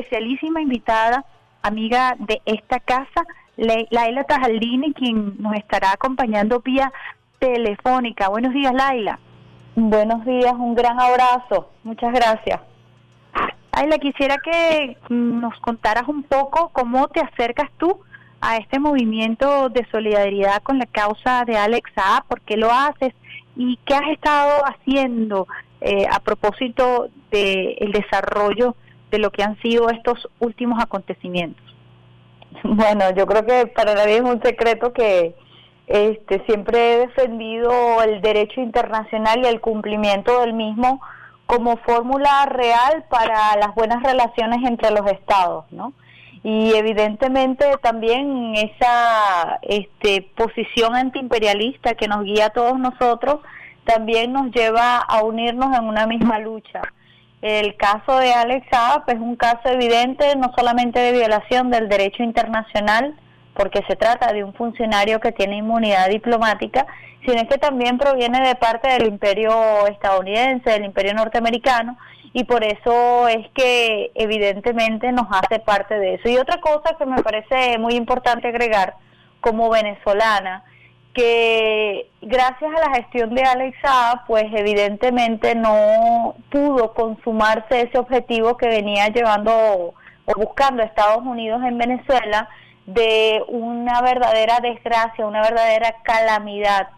especialísima invitada, amiga de esta casa, Laila Tajaldini, quien nos estará acompañando vía telefónica. Buenos días, Laila. Buenos días, un gran abrazo. Muchas gracias. Laila, quisiera que nos contaras un poco cómo te acercas tú a este movimiento de solidaridad con la causa de Alex A, por qué lo haces y qué has estado haciendo eh, a propósito del el desarrollo de lo que han sido estos últimos acontecimientos. Bueno, yo creo que para nadie es un secreto que este, siempre he defendido el derecho internacional y el cumplimiento del mismo como fórmula real para las buenas relaciones entre los estados, ¿no? Y evidentemente también esa este, posición antiimperialista que nos guía a todos nosotros también nos lleva a unirnos en una misma lucha. El caso de Alex Saab es un caso evidente no solamente de violación del derecho internacional, porque se trata de un funcionario que tiene inmunidad diplomática, sino que también proviene de parte del imperio estadounidense, del imperio norteamericano, y por eso es que evidentemente nos hace parte de eso. Y otra cosa que me parece muy importante agregar como venezolana, que gracias a la gestión de Alexa, pues evidentemente no pudo consumarse ese objetivo que venía llevando o buscando Estados Unidos en Venezuela de una verdadera desgracia, una verdadera calamidad,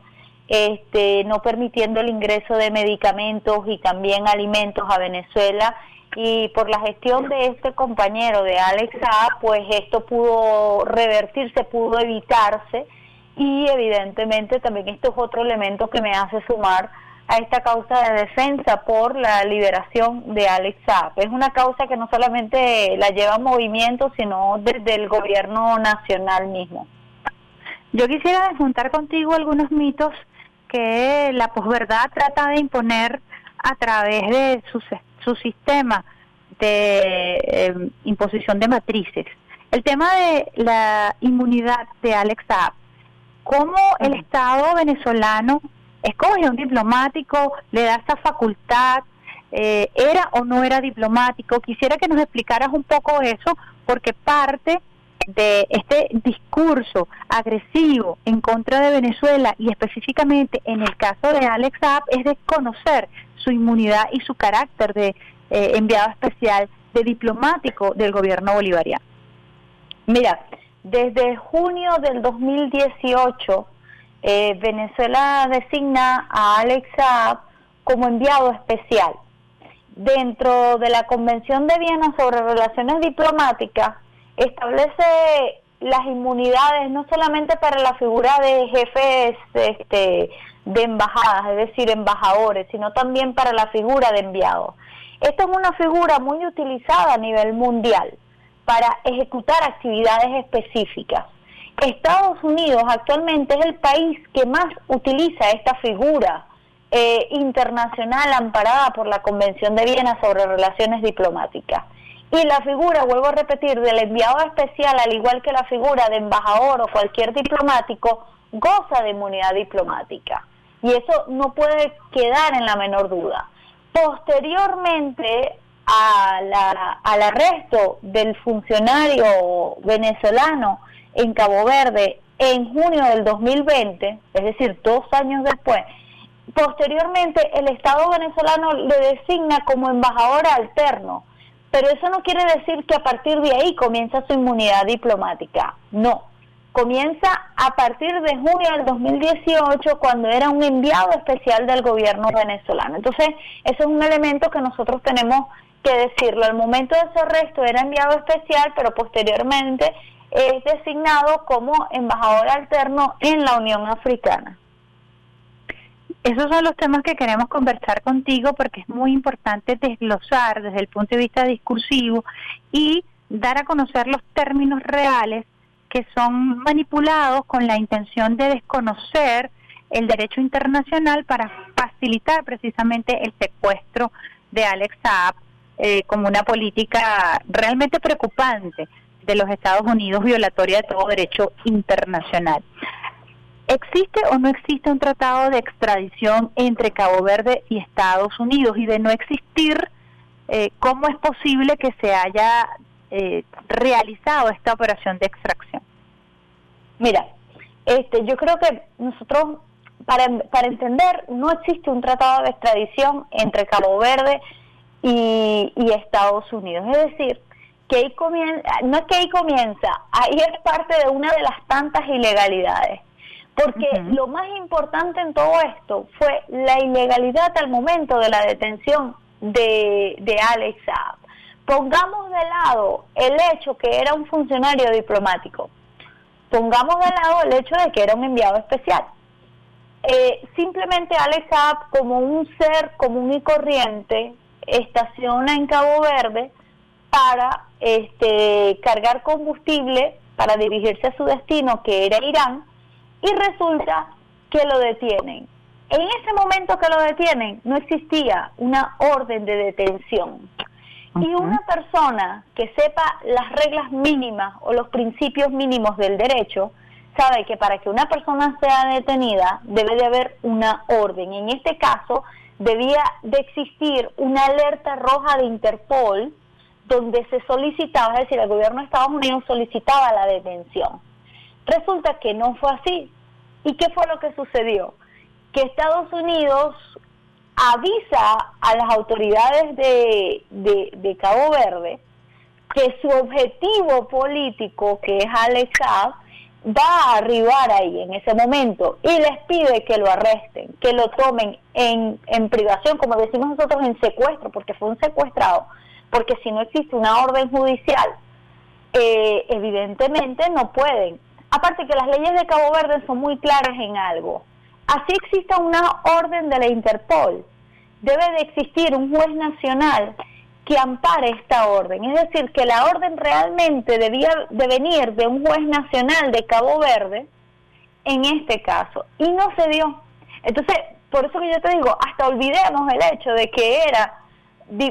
este, no permitiendo el ingreso de medicamentos y también alimentos a Venezuela. Y por la gestión de este compañero de Alexa, pues esto pudo revertirse, pudo evitarse y evidentemente también esto es otro elemento que me hace sumar a esta causa de defensa por la liberación de Alex Saab. Es una causa que no solamente la lleva movimiento, sino desde el gobierno nacional mismo. Yo quisiera juntar contigo algunos mitos que la posverdad trata de imponer a través de su, su sistema de eh, imposición de matrices. El tema de la inmunidad de Alex Saab cómo el Estado venezolano escoge a un diplomático, le da esa facultad, eh, era o no era diplomático. Quisiera que nos explicaras un poco eso, porque parte de este discurso agresivo en contra de Venezuela y específicamente en el caso de Alex Saab es desconocer su inmunidad y su carácter de eh, enviado especial, de diplomático del gobierno bolivariano. Mira, desde junio del 2018, eh, Venezuela designa a Alex Saab como enviado especial. Dentro de la Convención de Viena sobre Relaciones Diplomáticas, establece las inmunidades no solamente para la figura de jefes este, de embajadas, es decir, embajadores, sino también para la figura de enviados. Esta es una figura muy utilizada a nivel mundial para ejecutar actividades específicas. Estados Unidos actualmente es el país que más utiliza esta figura eh, internacional amparada por la Convención de Viena sobre Relaciones Diplomáticas. Y la figura, vuelvo a repetir, del enviado especial, al igual que la figura de embajador o cualquier diplomático, goza de inmunidad diplomática. Y eso no puede quedar en la menor duda. Posteriormente, al arresto del funcionario venezolano en Cabo Verde en junio del 2020, es decir, dos años después, posteriormente el Estado venezolano le designa como embajador alterno, pero eso no quiere decir que a partir de ahí comienza su inmunidad diplomática, no, comienza a partir de junio del 2018 cuando era un enviado especial del gobierno venezolano. Entonces, eso es un elemento que nosotros tenemos que decirlo. Al momento de su arresto era enviado especial, pero posteriormente es designado como embajador alterno en la Unión Africana. Esos son los temas que queremos conversar contigo porque es muy importante desglosar desde el punto de vista discursivo y dar a conocer los términos reales que son manipulados con la intención de desconocer el derecho internacional para facilitar precisamente el secuestro de Alex Saab eh, como una política realmente preocupante de los Estados Unidos violatoria de todo derecho internacional. ¿Existe o no existe un tratado de extradición entre Cabo Verde y Estados Unidos? Y de no existir, eh, ¿cómo es posible que se haya eh, realizado esta operación de extracción. Mira, este, yo creo que nosotros, para, para entender, no existe un tratado de extradición entre Cabo Verde y, y Estados Unidos. Es decir, que ahí comienza, no es que ahí comienza, ahí es parte de una de las tantas ilegalidades. Porque lo más importante en todo esto fue la ilegalidad al momento de la detención de, de Alex Saab. Pongamos de lado el hecho que era un funcionario diplomático. Pongamos de lado el hecho de que era un enviado especial. Eh, simplemente Alex Saab, como un ser común y corriente, estaciona en Cabo Verde para este, cargar combustible para dirigirse a su destino, que era Irán, y resulta que lo detienen. En ese momento que lo detienen no existía una orden de detención. Y una persona que sepa las reglas mínimas o los principios mínimos del derecho, sabe que para que una persona sea detenida debe de haber una orden. En este caso, debía de existir una alerta roja de Interpol donde se solicitaba, es decir, el gobierno de Estados Unidos solicitaba la detención. Resulta que no fue así. ¿Y qué fue lo que sucedió? Que Estados Unidos avisa a las autoridades de, de, Cabo Verde que su objetivo político, que es Alex va a arribar ahí en ese momento y les pide que lo arresten, que lo tomen en, en privación, como decimos nosotros, en secuestro, porque fue un secuestrado, porque si no existe una orden judicial, eh, evidentemente no pueden. Aparte que las leyes de Cabo Verde son muy claras en algo. Así exista una orden de la Interpol, debe de existir un juez nacional que ampare esta orden. Es decir, que la orden realmente debía de venir de un juez nacional de Cabo Verde en este caso. Y no se dio. Entonces, por eso que yo te digo, hasta olvidemos el hecho de que era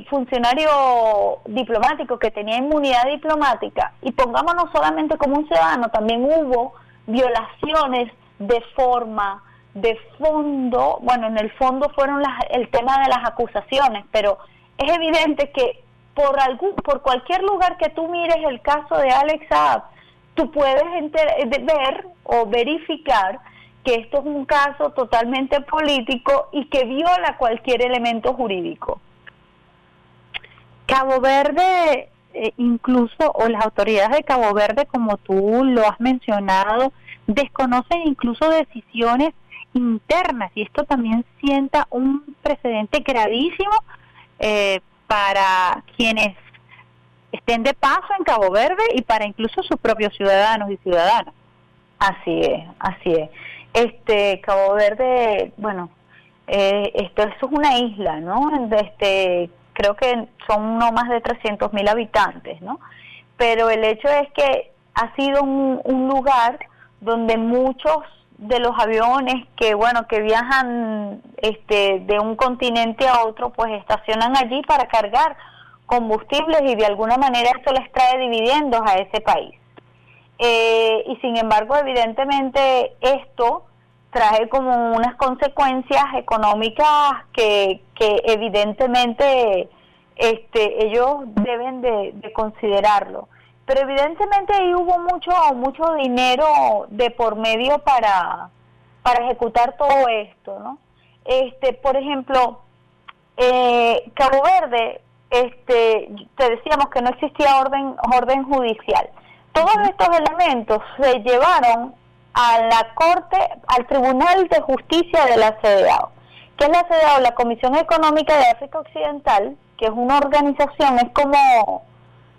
funcionario diplomático que tenía inmunidad diplomática y pongámonos solamente como un ciudadano, también hubo violaciones de forma, de fondo, bueno, en el fondo fueron las, el tema de las acusaciones, pero es evidente que por algún, por cualquier lugar que tú mires el caso de Alex Saab, tú puedes ver o verificar que esto es un caso totalmente político y que viola cualquier elemento jurídico. Cabo Verde, eh, incluso, o las autoridades de Cabo Verde, como tú lo has mencionado, desconocen incluso decisiones internas y esto también sienta un precedente gravísimo eh, para quienes estén de paso en Cabo Verde y para incluso sus propios ciudadanos y ciudadanas. Así es, así es. Este Cabo Verde, bueno, eh, esto, es una isla, ¿no? Este creo que son no más de 300 mil habitantes, ¿no? Pero el hecho es que ha sido un, lugar donde muchos de los aviones que bueno que viajan este de un continente a otro pues estacionan allí para cargar combustibles y de alguna manera eso les trae dividendos a ese país eh, y sin embargo evidentemente esto trae como unas consecuencias económicas que, que evidentemente este, ellos deben de, considerarlo. Pero evidentemente ahí hubo mucho, mucho dinero de por medio para, para ejecutar todo esto, ¿no? Este, por ejemplo, eh, Cabo Verde, este, te decíamos que no existía orden, orden judicial. Todos estos elementos se llevaron a la Corte, al Tribunal de Justicia de la CEDEAO. ¿Qué es la CEDEAO? La Comisión Económica de África Occidental, que es una organización, es como,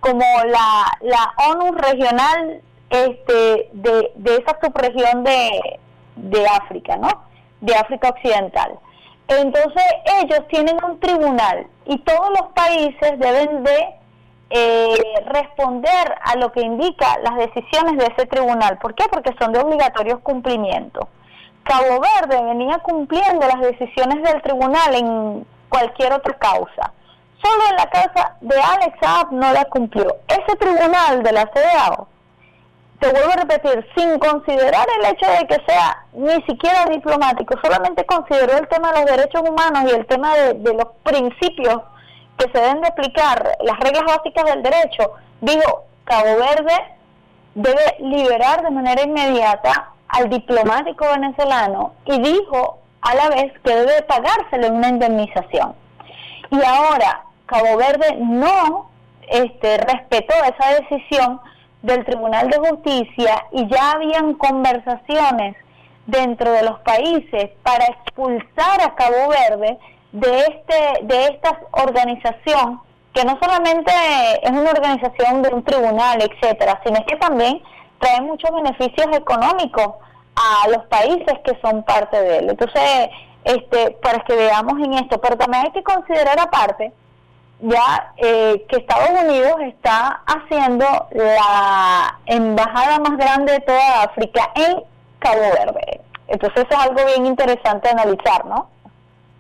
como la, la ONU regional este, de, de esa subregión de, de África, ¿no? De África Occidental. Entonces ellos tienen un tribunal y todos los países deben de eh, responder a lo que indica las decisiones de ese tribunal. ¿Por qué? Porque son de obligatorios cumplimiento. Cabo Verde venía cumpliendo las decisiones del tribunal en cualquier otra causa. Solo en la causa de Alex Saab no la cumplió. Ese tribunal de la CDAO, te vuelvo a repetir, sin considerar el hecho de que sea ni siquiera diplomático, solamente consideró el tema de los derechos humanos y el tema de los principios que se deben de aplicar las reglas básicas del derecho, dijo, Cabo Verde debe liberar de manera inmediata al diplomático venezolano y dijo a la vez que debe pagársele una indemnización. Y ahora Cabo Verde no este, respetó esa decisión del Tribunal de Justicia y ya habían conversaciones dentro de los países para expulsar a Cabo Verde de este de esta organización que no solamente es una organización de un tribunal, etcétera, sino que también trae muchos beneficios económicos a los países que son parte de él. Entonces, este, para que veamos en esto, pero también hay que considerar aparte ya eh, que Estados Unidos está haciendo la embajada más grande de toda África en Cabo Verde. Entonces eso es algo bien interesante analizar, ¿no?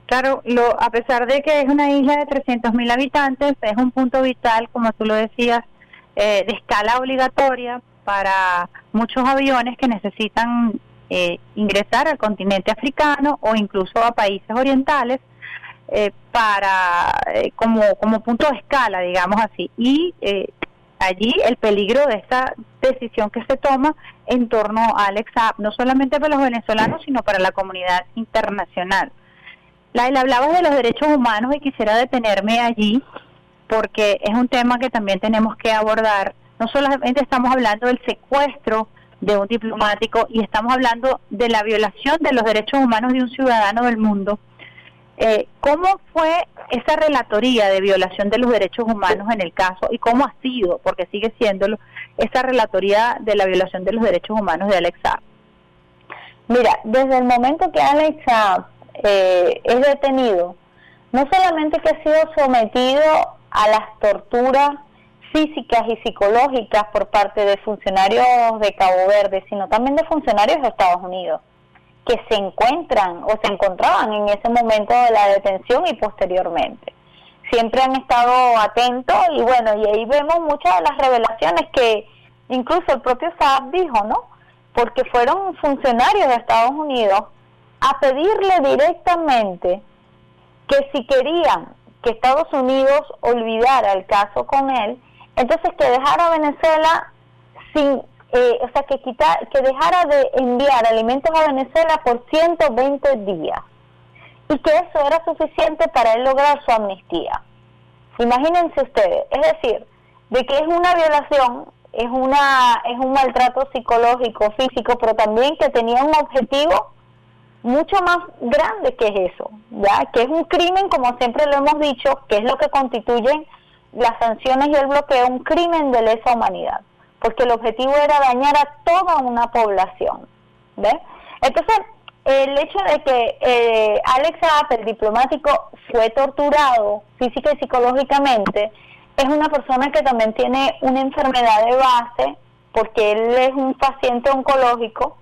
Claro, lo, a pesar de que es una isla de 300.000 habitantes, es un punto vital, como tú lo decías, eh, de escala obligatoria para muchos aviones que necesitan eh, ingresar al continente africano o incluso a países orientales eh, para como como punto de escala, digamos así. Y allí el peligro de esta decisión que se toma en torno a Alex no solamente para los venezolanos, sino para la comunidad internacional. Laila, hablabas de los derechos humanos y quisiera detenerme allí porque es un tema que también tenemos que abordar. No solamente estamos hablando del secuestro de un diplomático y estamos hablando de la violación de los derechos humanos de un ciudadano del mundo. Eh, ¿Cómo fue esa relatoría de violación de los derechos humanos en el caso y cómo ha sido, porque sigue siéndolo, esa relatoría de la violación de los derechos humanos de Alex Mira, desde el momento que Alex eh, es detenido, no solamente que ha sido sometido a las torturas físicas y psicológicas por parte de funcionarios de Cabo Verde, sino también de funcionarios de Estados Unidos, que se encuentran o se encontraban en ese momento de la detención y posteriormente. Siempre han estado atentos y bueno, y ahí vemos muchas de las revelaciones que incluso el propio Saab dijo, ¿no? Porque fueron funcionarios de Estados Unidos a pedirle directamente que si querían que Estados Unidos olvidara el caso con él, entonces que dejara Venezuela sin, eh, o sea, que, quitar, que dejara de enviar alimentos a Venezuela por 120 días. Y que eso era suficiente para él lograr su amnistía. Imagínense ustedes, es decir, de que es una violación, es una es un maltrato psicológico, físico, pero también que tenía un objetivo mucho más grande que es eso, ya que es un crimen, como siempre lo hemos dicho, que es lo que constituyen las sanciones y el bloqueo, un crimen de lesa humanidad, porque el objetivo era dañar a toda una población. ¿ve? Entonces, el hecho de que eh, Alex App, el diplomático, fue torturado física y psicológicamente, es una persona que también tiene una enfermedad de base, porque él es un paciente oncológico,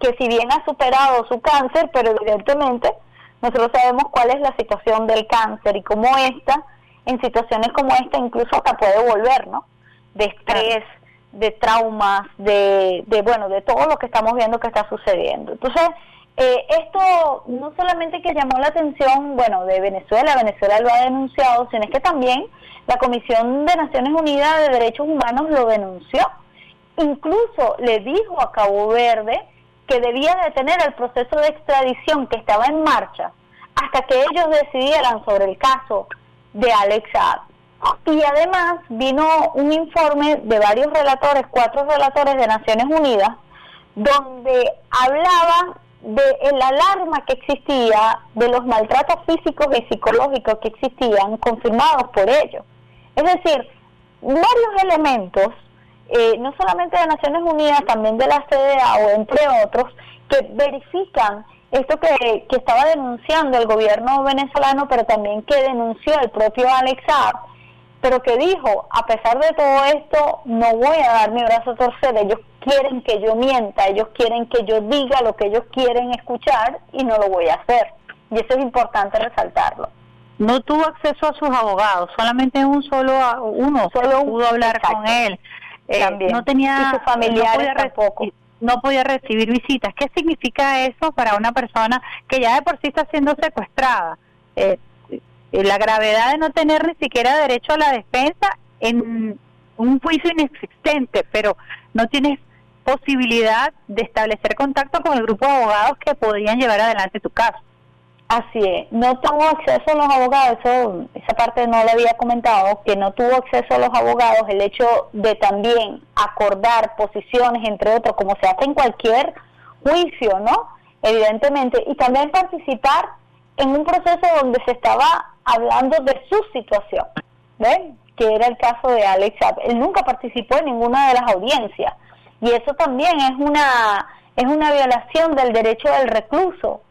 que si bien ha superado su cáncer, pero evidentemente nosotros sabemos cuál es la situación del cáncer y cómo esta, en situaciones como esta, incluso hasta puede volver, ¿no? De estrés, de traumas, de, de, bueno, de todo lo que estamos viendo que está sucediendo. Entonces, eh, esto no solamente que llamó la atención, bueno, de Venezuela, Venezuela lo ha denunciado, sino es que también la Comisión de Naciones Unidas de Derechos Humanos lo denunció. Incluso le dijo a Cabo Verde que debía detener el proceso de extradición que estaba en marcha hasta que ellos decidieran sobre el caso de Alex Y además vino un informe de varios relatores, cuatro relatores de Naciones Unidas, donde hablaban de la alarma que existía, de los maltratos físicos y psicológicos que existían, confirmados por ellos. Es decir, varios elementos eh, no solamente de Naciones Unidas, también de la CDA o entre otros, que verifican esto que, que estaba denunciando el gobierno venezolano, pero también que denunció el propio Alex pero que dijo, a pesar de todo esto, no voy a dar mi brazo a torcer, ellos quieren que yo mienta, ellos quieren que yo diga lo que ellos quieren escuchar y no lo voy a hacer. Y eso es importante resaltarlo. No tuvo acceso a sus abogados, solamente un solo uno solo pudo hablar con él. Eh, no tenía y familiares no podía, no podía recibir visitas. ¿Qué significa eso para una persona que ya de por sí está siendo secuestrada? Eh, la gravedad de no tener ni siquiera derecho a la defensa en un juicio inexistente, pero no tienes posibilidad de establecer contacto con el grupo de abogados que podrían llevar adelante tu caso. Así es, no tuvo acceso a los abogados, esa parte no le había comentado, que no tuvo acceso a los abogados, el hecho de también acordar posiciones, entre otros, como se hace en cualquier juicio, ¿no? Evidentemente, y también participar en un proceso donde se estaba hablando de su situación, ¿ven? Que era el caso de Alex Él nunca participó en ninguna de las audiencias, y eso también es una, es una violación del derecho del recluso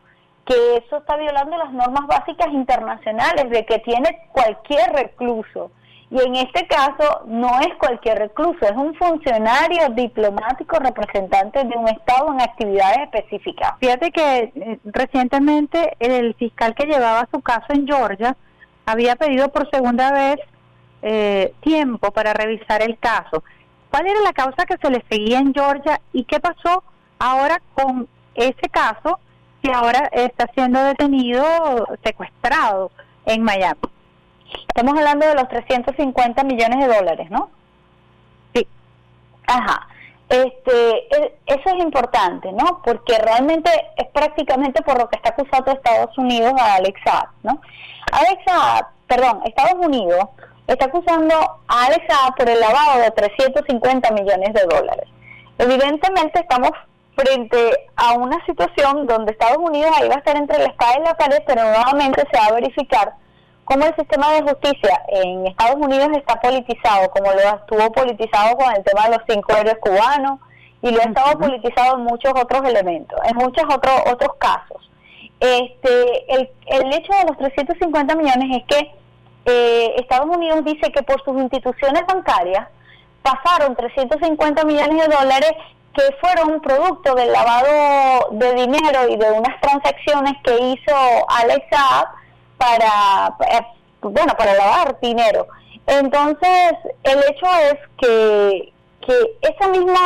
que eso está violando las normas básicas internacionales de que tiene cualquier recluso. Y en este caso no es cualquier recluso, es un funcionario diplomático representante de un Estado en actividades específicas. Fíjate que eh, recientemente el fiscal que llevaba su caso en Georgia había pedido por segunda vez eh, tiempo para revisar el caso. ¿Cuál era la causa que se le seguía en Georgia y qué pasó ahora con ese caso? que ahora está siendo detenido, secuestrado en Miami. Estamos hablando de los 350 millones de dólares, ¿no? Sí. Ajá. Este, eso es importante, ¿no? Porque realmente es prácticamente por lo que está acusado Estados Unidos a Alex Saab, ¿no? Alex Saab, perdón, Estados Unidos está acusando a Alex Saab por el lavado de 350 millones de dólares. Evidentemente estamos frente a una situación donde Estados Unidos ahí va a estar entre la espada y la pared, pero nuevamente se va a verificar cómo el sistema de justicia en Estados Unidos está politizado, como lo estuvo politizado con el tema de los cinco héroes cubanos y lo ha estado politizado en muchos otros elementos, en muchos otros otros casos. Este, el, hecho de los 350 millones es que eh, Estados Unidos dice que por sus instituciones bancarias pasaron 350 millones de dólares que fueron producto del lavado de dinero y de unas transacciones que hizo Alex para, eh, bueno, para lavar dinero. Entonces, el hecho es que, que ese, mismo,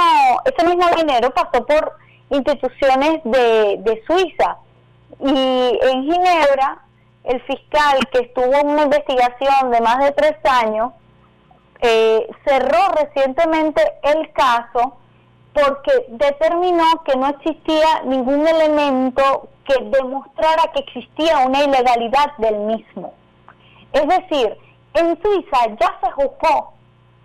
ese mismo dinero pasó por instituciones de, de Suiza. Y en Ginebra, el fiscal que estuvo en una investigación de más de tres años, eh, cerró recientemente el caso porque determinó que no existía ningún elemento que demostrara que existía una ilegalidad del mismo. Es decir, en Suiza ya se juzgó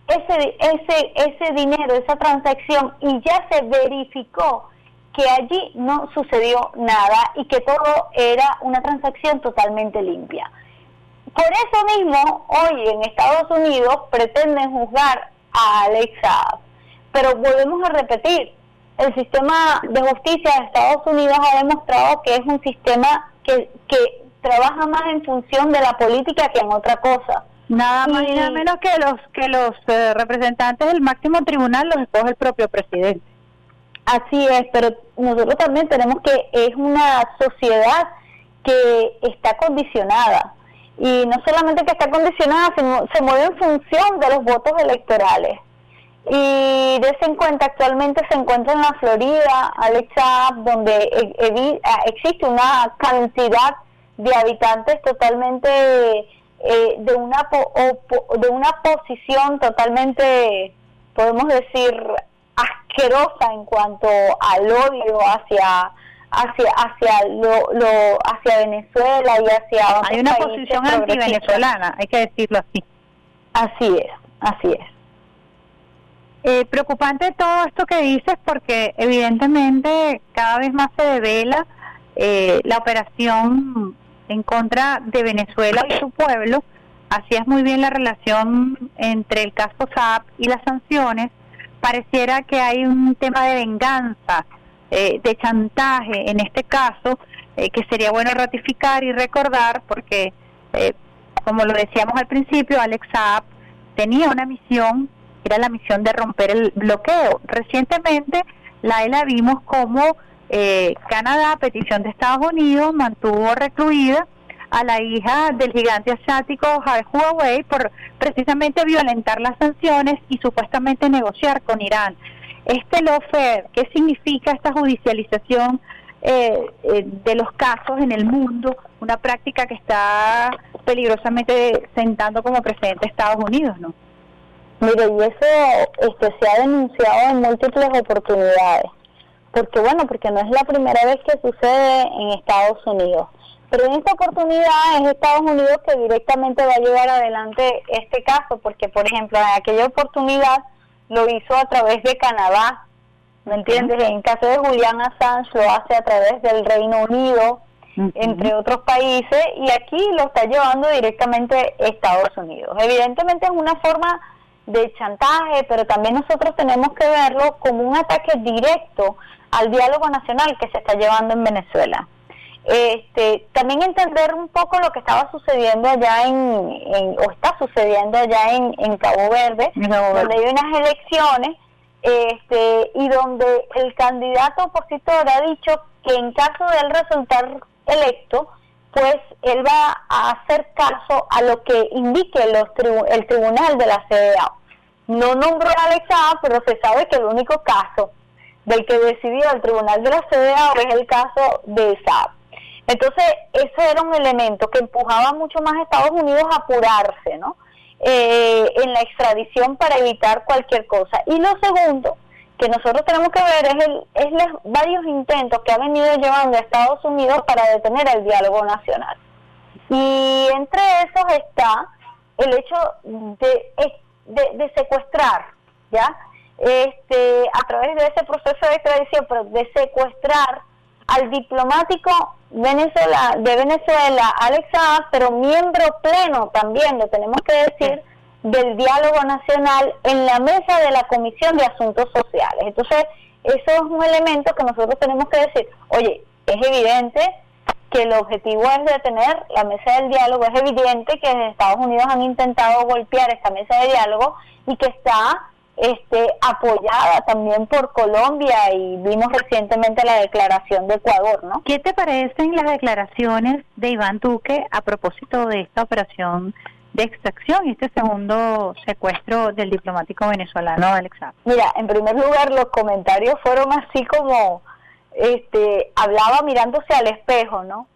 ese, ese, ese dinero, esa transacción, y ya se verificó que allí no sucedió nada y que todo era una transacción totalmente limpia. Por eso mismo, hoy en Estados Unidos pretenden juzgar a Alexa pero volvemos a repetir, el sistema de justicia de Estados Unidos ha demostrado que es un sistema que, que trabaja más en función de la política que en otra cosa. Nada más y nada menos que los que los eh, representantes del máximo tribunal los escoge el propio presidente. Así es, pero nosotros también tenemos que es una sociedad que está condicionada y no solamente que está condicionada, sino se mueve en función de los votos electorales. Y de en cuenta, actualmente se encuentra en la Florida, Alexa, donde e, e, existe una cantidad de habitantes totalmente eh, de una de una posición totalmente, podemos decir, asquerosa en cuanto al odio hacia hacia hacia lo, lo hacia Venezuela y hacia hay una posición anti venezolana hay que decirlo así así es así es eh, preocupante todo esto que dices porque evidentemente cada vez más se devela eh, la operación en contra de Venezuela y su pueblo. Así es muy bien la relación entre el caso SAP y las sanciones. Pareciera que hay un tema de venganza, eh, de chantaje en este caso, eh, que sería bueno ratificar y recordar porque, como lo decíamos al principio, Alex Saab tenía una misión era la misión de romper el bloqueo. Recientemente la ELA vimos como eh, Canadá, a petición de Estados Unidos, mantuvo recluida a la hija del gigante asiático Huawei por precisamente violentar las sanciones y supuestamente negociar con Irán. Este lawfare, ¿qué significa esta judicialización eh, eh, de los casos en el mundo? Una práctica que está peligrosamente sentando como precedente Estados Unidos, ¿no? Mire, y eso este, se ha denunciado en múltiples oportunidades, porque bueno, porque no es la primera vez que sucede en Estados Unidos. Pero en esta oportunidad es Estados Unidos que directamente va a llevar adelante este caso, porque por ejemplo en aquella oportunidad lo hizo a través de Canadá, ¿me entiendes? En caso de Julian Assange lo hace a través del Reino Unido, entre otros países, y aquí lo está llevando directamente Estados Unidos. Evidentemente es una forma de chantaje, pero también nosotros tenemos que verlo como un ataque directo al diálogo nacional que se está llevando en Venezuela. Este, también entender un poco lo que estaba sucediendo allá en, o está sucediendo allá en, en Cabo Verde, donde hay unas elecciones este, y donde el candidato opositor ha dicho que en caso de él resultar electo, pues él va a hacer caso a lo que indique los el tribunal de la CDA. No nombró a Alex pero se sabe que el único caso del que decidió el tribunal de la CDA es el caso de Saab. Entonces, ese era un elemento que empujaba mucho más a Estados Unidos a apurarse, ¿no? Eh, en la extradición para evitar cualquier cosa. Y lo segundo que nosotros tenemos que ver es, el, es los varios intentos que ha venido llevando a Estados Unidos para detener el diálogo nacional. Y entre esos está el hecho de, de, secuestrar, ¿ya? Este, a través de ese proceso de extradición, pero de secuestrar al diplomático de Venezuela, Alex pero miembro pleno también, lo tenemos que decir, del diálogo nacional en la mesa de la Comisión de Asuntos Sociales. Entonces, eso es un elemento que nosotros tenemos que decir, oye, es evidente que el objetivo es detener la mesa del diálogo, es evidente que Estados Unidos han intentado golpear esta mesa de diálogo y que está este, apoyada también por Colombia y vimos recientemente la declaración de Ecuador, ¿no? ¿Qué te parecen las declaraciones de Iván Duque a propósito de esta operación de extracción y este segundo secuestro del diplomático venezolano Alexa? Mira, en primer lugar los comentarios fueron así como, este, hablaba mirándose al espejo, ¿no?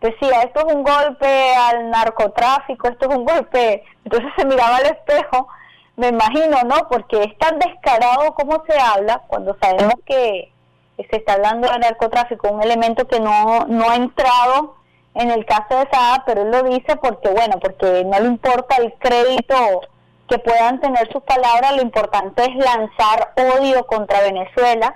Decía, esto es un golpe al narcotráfico, esto es un golpe, entonces se miraba al espejo, me imagino, ¿no? Porque es tan descarado como se habla cuando sabemos que se está hablando de narcotráfico, un elemento que no, no ha entrado en el caso de Saab, pero él lo dice porque, bueno, porque no le importa el crédito que puedan tener sus palabras, lo importante es lanzar odio contra Venezuela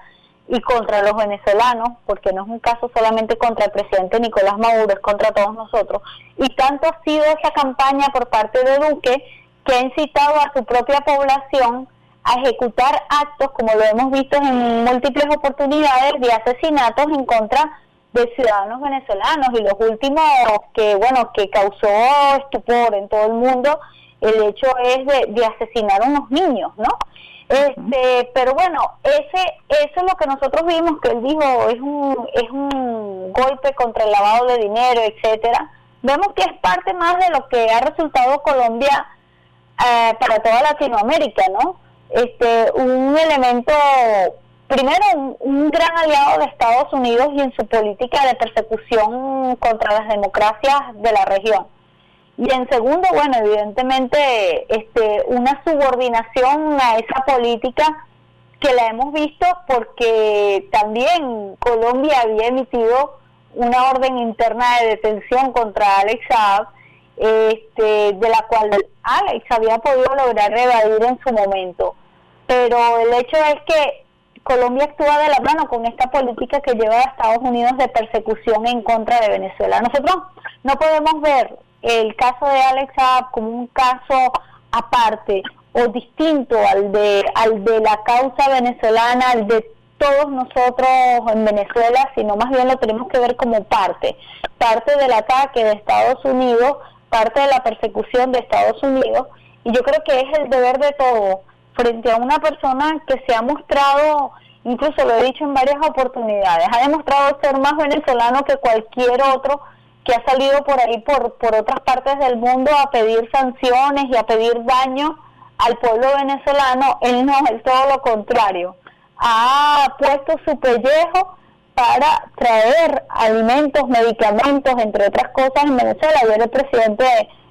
y contra los venezolanos, porque no es un caso solamente contra el presidente Nicolás Maduro, es contra todos nosotros. Y tanto ha sido esa campaña por parte de Duque que ha incitado a su propia población a ejecutar actos, como lo hemos visto en múltiples oportunidades, de asesinatos en contra de ciudadanos venezolanos. Y los últimos que bueno que causó estupor en todo el mundo el hecho es de, asesinar a unos niños no este pero bueno ese eso es lo que nosotros vimos que él dijo es un es un golpe contra el lavado de dinero etcétera. Vemos que es parte más de lo que ha resultado Colombia eh, para toda Latinoamérica no este un elemento primero, un, gran aliado de Estados Unidos y en su política de persecución contra las democracias de la región. Y en segundo, bueno, evidentemente, este, una subordinación a esa política que la hemos visto porque también Colombia había emitido una orden interna de detención contra Alex Saab, este, de la cual Alex había podido lograr evadir en su momento. Pero el hecho es que Colombia actúa de la mano con esta política que lleva a Estados Unidos de persecución en contra de Venezuela. Nosotros no podemos ver el caso de Alex Saab como un caso aparte o distinto al de al de la causa venezolana, al de todos nosotros en Venezuela, sino más bien lo tenemos que ver como parte, parte del ataque de Estados Unidos, parte de la persecución de Estados Unidos, y yo creo que es el deber de todos frente a una persona que se ha mostrado, incluso lo he dicho en varias oportunidades, ha demostrado ser más venezolano que cualquier otro que ha salido por ahí, por, por otras partes del mundo, a pedir sanciones y a pedir daño al pueblo venezolano. Él no, es todo lo contrario. Ha puesto su pellejo para traer alimentos, medicamentos, entre otras cosas, en Venezuela. Ayer el presidente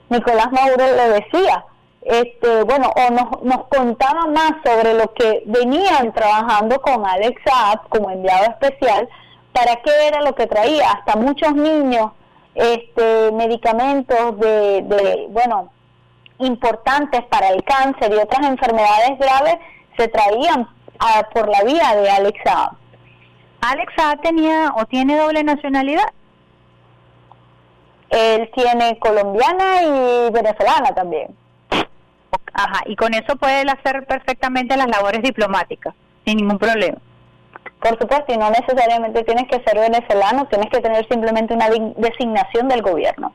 Nicolás Maduro le decía, este, bueno, o nos, nos contaba más sobre lo que venían trabajando con Alex Saab como enviado especial, para qué era lo que traía, hasta muchos niños, este, medicamentos de, bueno, importantes para el cáncer y otras enfermedades graves se traían ah, por la vía de Alex Saab. ¿Alex Saab tenía o tiene doble nacionalidad? Él tiene colombiana y venezolana también. Ajá, y con eso puede hacer perfectamente las labores diplomáticas, sin ningún problema. Por supuesto, y no necesariamente tienes que ser venezolano, tienes que tener simplemente una designación del gobierno.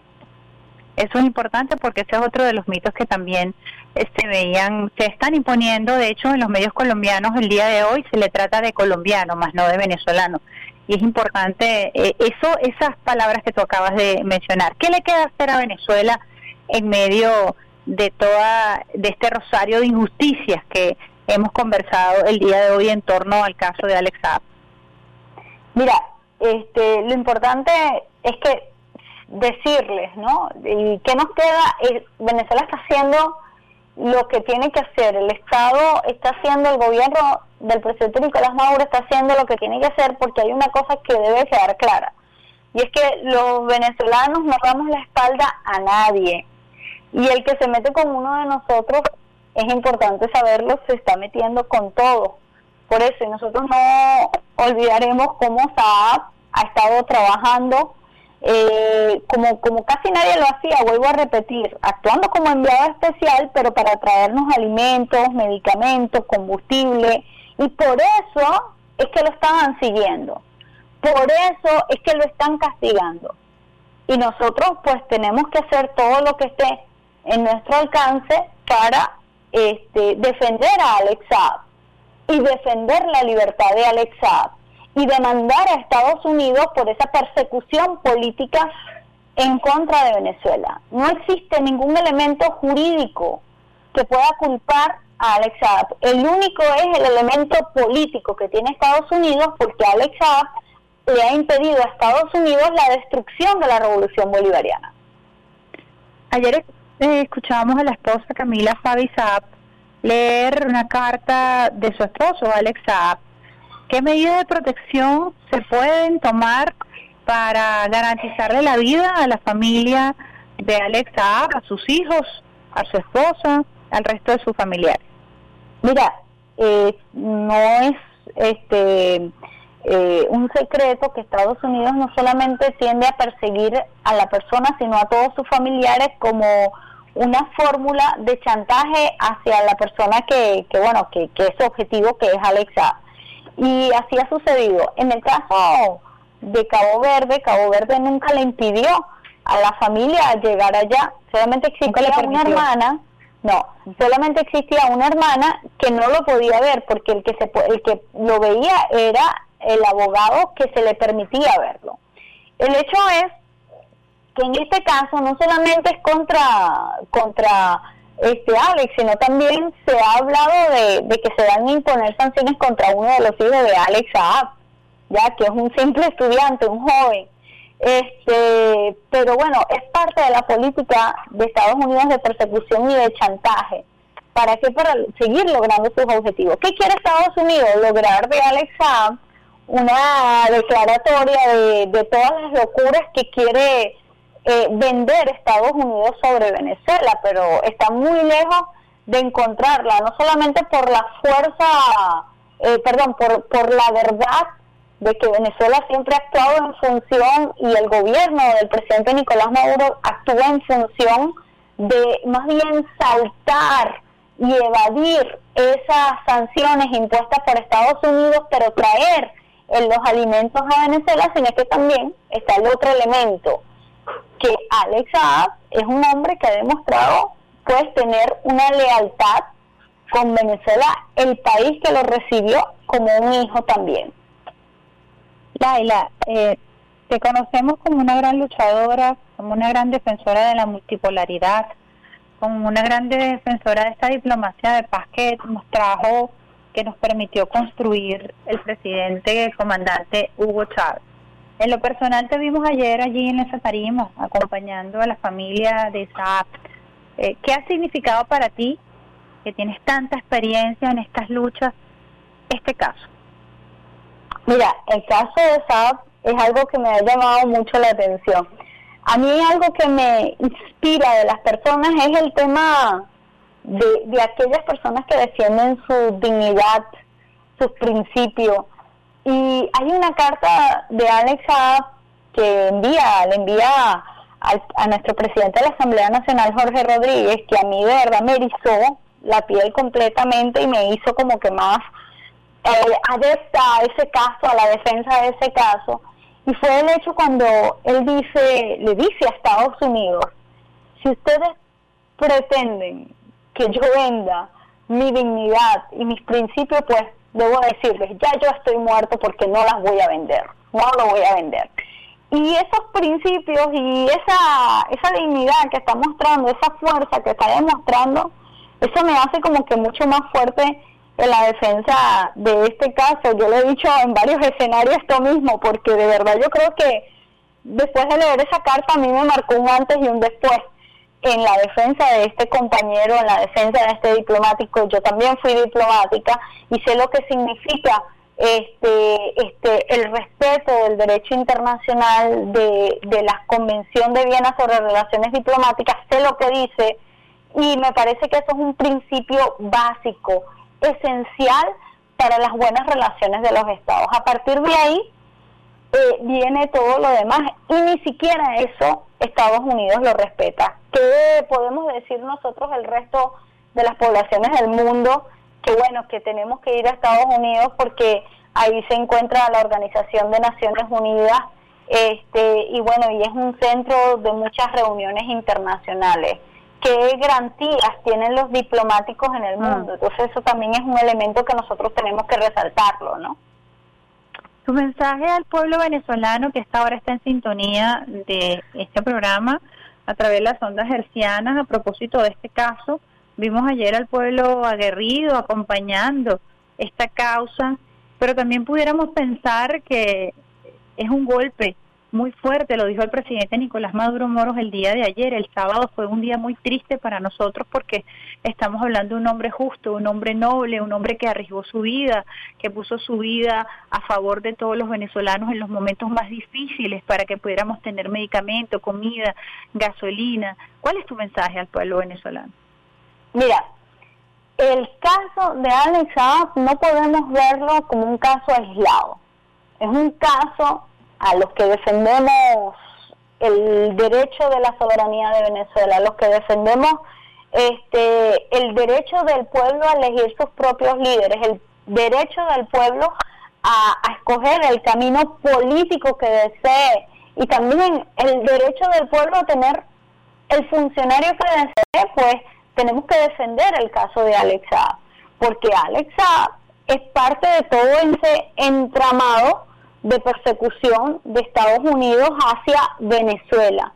Eso es importante porque ese es otro de los mitos que también este, veían, se están imponiendo, de hecho en los medios colombianos el día de hoy se le trata de colombiano, más no de venezolano. Y es importante eh, eso, esas palabras que tú acabas de mencionar. ¿Qué le queda hacer a Venezuela en medio de toda de este rosario de injusticias que hemos conversado el día de hoy en torno al caso de Alex Saab? Mira, este, lo importante es que decirles, ¿no? ¿Y qué nos queda? Venezuela está haciendo lo que tiene que hacer, el Estado está haciendo, el gobierno del presidente Nicolás Maduro está haciendo lo que tiene que hacer porque hay una cosa que debe quedar clara. Y es que los venezolanos no damos la espalda a nadie. Y el que se mete con uno de nosotros, es importante saberlo, se está metiendo con todo. Por eso, y nosotros no olvidaremos cómo Saab ha estado trabajando eh, como, como casi nadie lo hacía, vuelvo a repetir, actuando como enviado especial, pero para traernos alimentos, medicamentos, combustible, y por eso es que lo estaban siguiendo, por eso es que lo están castigando. Y nosotros pues tenemos que hacer todo lo que esté en nuestro alcance para este, defender a Alex y defender la libertad de Alex y demandar a Estados Unidos por esa persecución política en contra de Venezuela. No existe ningún elemento jurídico que pueda culpar a Alex Saab. El único es el elemento político que tiene Estados Unidos porque Alex Saab le ha impedido a Estados Unidos la destrucción de la revolución bolivariana. Ayer eh, escuchábamos a la esposa Camila Fabi Saab leer una carta de su esposo Alex Saab ¿Qué medidas de protección se pueden tomar para garantizarle la vida a la familia de Alexa, a sus hijos, a su esposa, al resto de sus familiares? Mira, eh, no es este eh, un secreto que Estados Unidos no solamente tiende a perseguir a la persona, sino a todos sus familiares como una fórmula de chantaje hacia la persona que, que bueno, que, que es su objetivo, que es Alexa. Y así ha sucedido. En el caso de Cabo Verde, Cabo Verde nunca le impidió a la familia llegar allá. Solamente existía una hermana, no, solamente existía una hermana que no lo podía ver porque el que se el que lo veía era el abogado que se le permitía verlo. El hecho es que en este caso no solamente es contra contra este Alex, sino también se ha hablado de, que se van a imponer sanciones contra uno de los hijos de Alex Saab, ya que es un simple estudiante, un joven. Este, pero bueno, es parte de la política de Estados Unidos de persecución y de chantaje. ¿Para qué? Para seguir logrando sus objetivos. ¿Qué quiere Estados Unidos? Lograr de Alex Saab una declaratoria de, de todas las locuras que quiere eh, vender Estados Unidos sobre Venezuela, pero está muy lejos de encontrarla, no solamente por la fuerza, eh, perdón, por, por la verdad de que Venezuela siempre ha actuado en función y el gobierno del presidente Nicolás Maduro actúa en función de más bien saltar y evadir esas sanciones impuestas por Estados Unidos, pero traer en los alimentos a Venezuela, sino que también está el otro elemento, que Alex Saab es un hombre que ha demostrado pues tener una lealtad con Venezuela, el país que lo recibió como un hijo también. Laila, eh, te conocemos como una gran luchadora, como una gran defensora de la multipolaridad, como una gran defensora de esta diplomacia de paz que nos trajo, que nos permitió construir el presidente, el comandante Hugo Chávez. En lo personal te vimos ayer allí en esa tarima, acompañando a la familia de Saab. Eh, ¿Qué ha significado para ti, que tienes tanta experiencia en estas luchas, este caso? Mira, el caso de Saab es algo que me ha llamado mucho la atención. A mí algo que me inspira de las personas es el tema de aquellas personas que defienden su dignidad, sus principios. Y hay una carta de Alex Saab que envía, le envía a nuestro presidente de la Asamblea Nacional, Jorge Rodríguez, que a mí de verdad me erizó la piel completamente y me hizo como que más eh, adepta a ese caso, a la defensa de ese caso. Y fue el hecho cuando él dice, le dice a Estados Unidos, si ustedes pretenden que yo venda mi dignidad y mis principios, pues debo decirles, ya yo estoy muerto porque no las voy a vender, no lo voy a vender. Y esos principios y esa, esa dignidad que está mostrando, esa fuerza que está demostrando, eso me hace como que mucho más fuerte en la defensa de este caso. Yo lo he dicho en varios escenarios esto mismo, porque de verdad yo creo que después de leer esa carta a mí me marcó un antes y un después en la defensa de este compañero, en la defensa de este diplomático. Yo también fui diplomática y sé lo que significa este, este, el respeto del derecho internacional de, de la Convención de Viena sobre Relaciones Diplomáticas, sé lo que dice y me parece que eso es un principio básico, esencial para las buenas relaciones de los estados. A partir de ahí eh, viene todo lo demás y ni siquiera eso Estados Unidos lo respeta. ¿Qué podemos decir nosotros el resto de las poblaciones del mundo? que bueno, que tenemos que ir a Estados Unidos porque ahí se encuentra la Organización de Naciones Unidas este y bueno, y es un centro de muchas reuniones internacionales. ¿Qué garantías tienen los diplomáticos en el mundo? Mm. Entonces eso también es un elemento que nosotros tenemos que resaltarlo, ¿no? Tu mensaje al pueblo venezolano que esta ahora está en sintonía de este programa a través de las ondas hercianas a propósito de este caso, Vimos ayer al pueblo aguerrido acompañando esta causa, pero también pudiéramos pensar que es un golpe muy fuerte, lo dijo el presidente Nicolás Maduro Moros el día de ayer. El sábado fue un día muy triste para nosotros porque estamos hablando de un hombre justo, un hombre noble, un hombre que arriesgó su vida, que puso su vida a favor de todos los venezolanos en los momentos más difíciles para que pudiéramos tener medicamento, comida, gasolina. ¿Cuál es tu mensaje al pueblo venezolano? Mira, el caso de Alex Saab no podemos verlo como un caso aislado. Es un caso a los que defendemos el derecho de la soberanía de Venezuela, a los que defendemos este el derecho del pueblo a elegir sus propios líderes, el derecho del pueblo a, escoger el camino político que desee y también el derecho del pueblo a tener el funcionario que desee, pues tenemos que defender el caso de Alexa, porque Alexa es parte de todo ese entramado de persecución de Estados Unidos hacia Venezuela.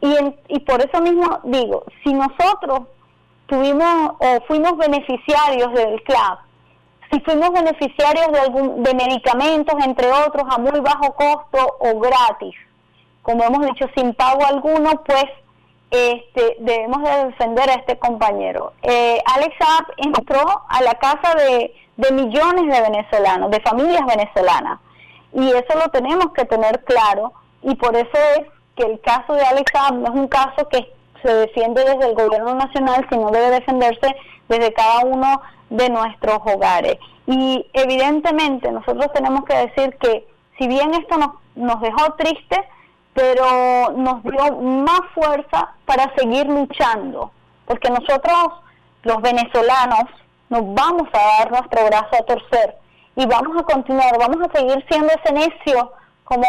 Y, y por eso mismo digo, si nosotros tuvimos o fuimos beneficiarios del CLAP, si fuimos beneficiarios de, algún, de medicamentos, entre otros, a muy bajo costo o gratis, como hemos dicho, sin pago alguno, pues este, debemos de defender a este compañero. Eh, Alex Saab entró a la casa de, millones de venezolanos, de familias venezolanas, y eso lo tenemos que tener claro, y por eso es que el caso de Alex no es un caso que se defiende desde el gobierno nacional, sino debe defenderse desde cada uno de nuestros hogares. Y evidentemente nosotros tenemos que decir que si bien esto nos, nos dejó tristes, pero nos dio más fuerza para seguir luchando, porque nosotros, los venezolanos, nos vamos a dar nuestro brazo a torcer y vamos a continuar, vamos a seguir siendo ese necio, como,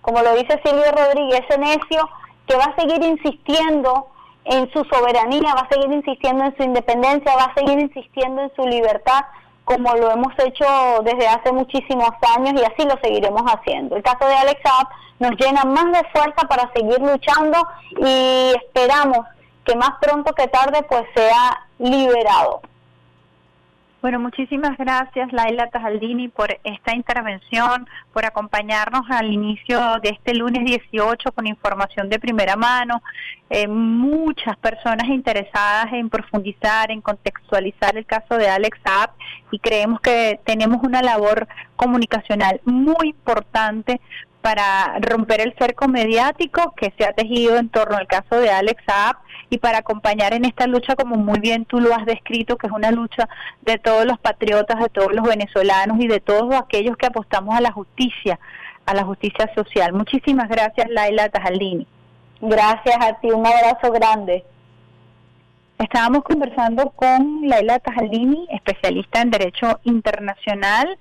como lo dice Silvio Rodríguez, ese necio que va a seguir insistiendo en su soberanía, va a seguir insistiendo en su independencia, va a seguir insistiendo en su libertad, como lo hemos hecho desde hace muchísimos años y así lo seguiremos haciendo. El caso de Alex Saab nos llena más de fuerza para seguir luchando y esperamos que más pronto que tarde pues sea liberado. Bueno, muchísimas gracias Laila Tajaldini por esta intervención, por acompañarnos al inicio de este lunes 18 con información de primera mano. Eh, muchas personas interesadas en profundizar, en contextualizar el caso de Alex App y creemos que tenemos una labor comunicacional muy importante para romper el cerco mediático que se ha tejido en torno al caso de Alex Saab y para acompañar en esta lucha, como muy bien tú lo has descrito, que es una lucha de todos los patriotas, de todos los venezolanos y de todos aquellos que apostamos a la justicia, a la justicia social. Muchísimas gracias, Laila Tajaldini. Gracias a ti, un abrazo grande. Estábamos conversando con Laila Tajaldini, especialista en Derecho Internacional.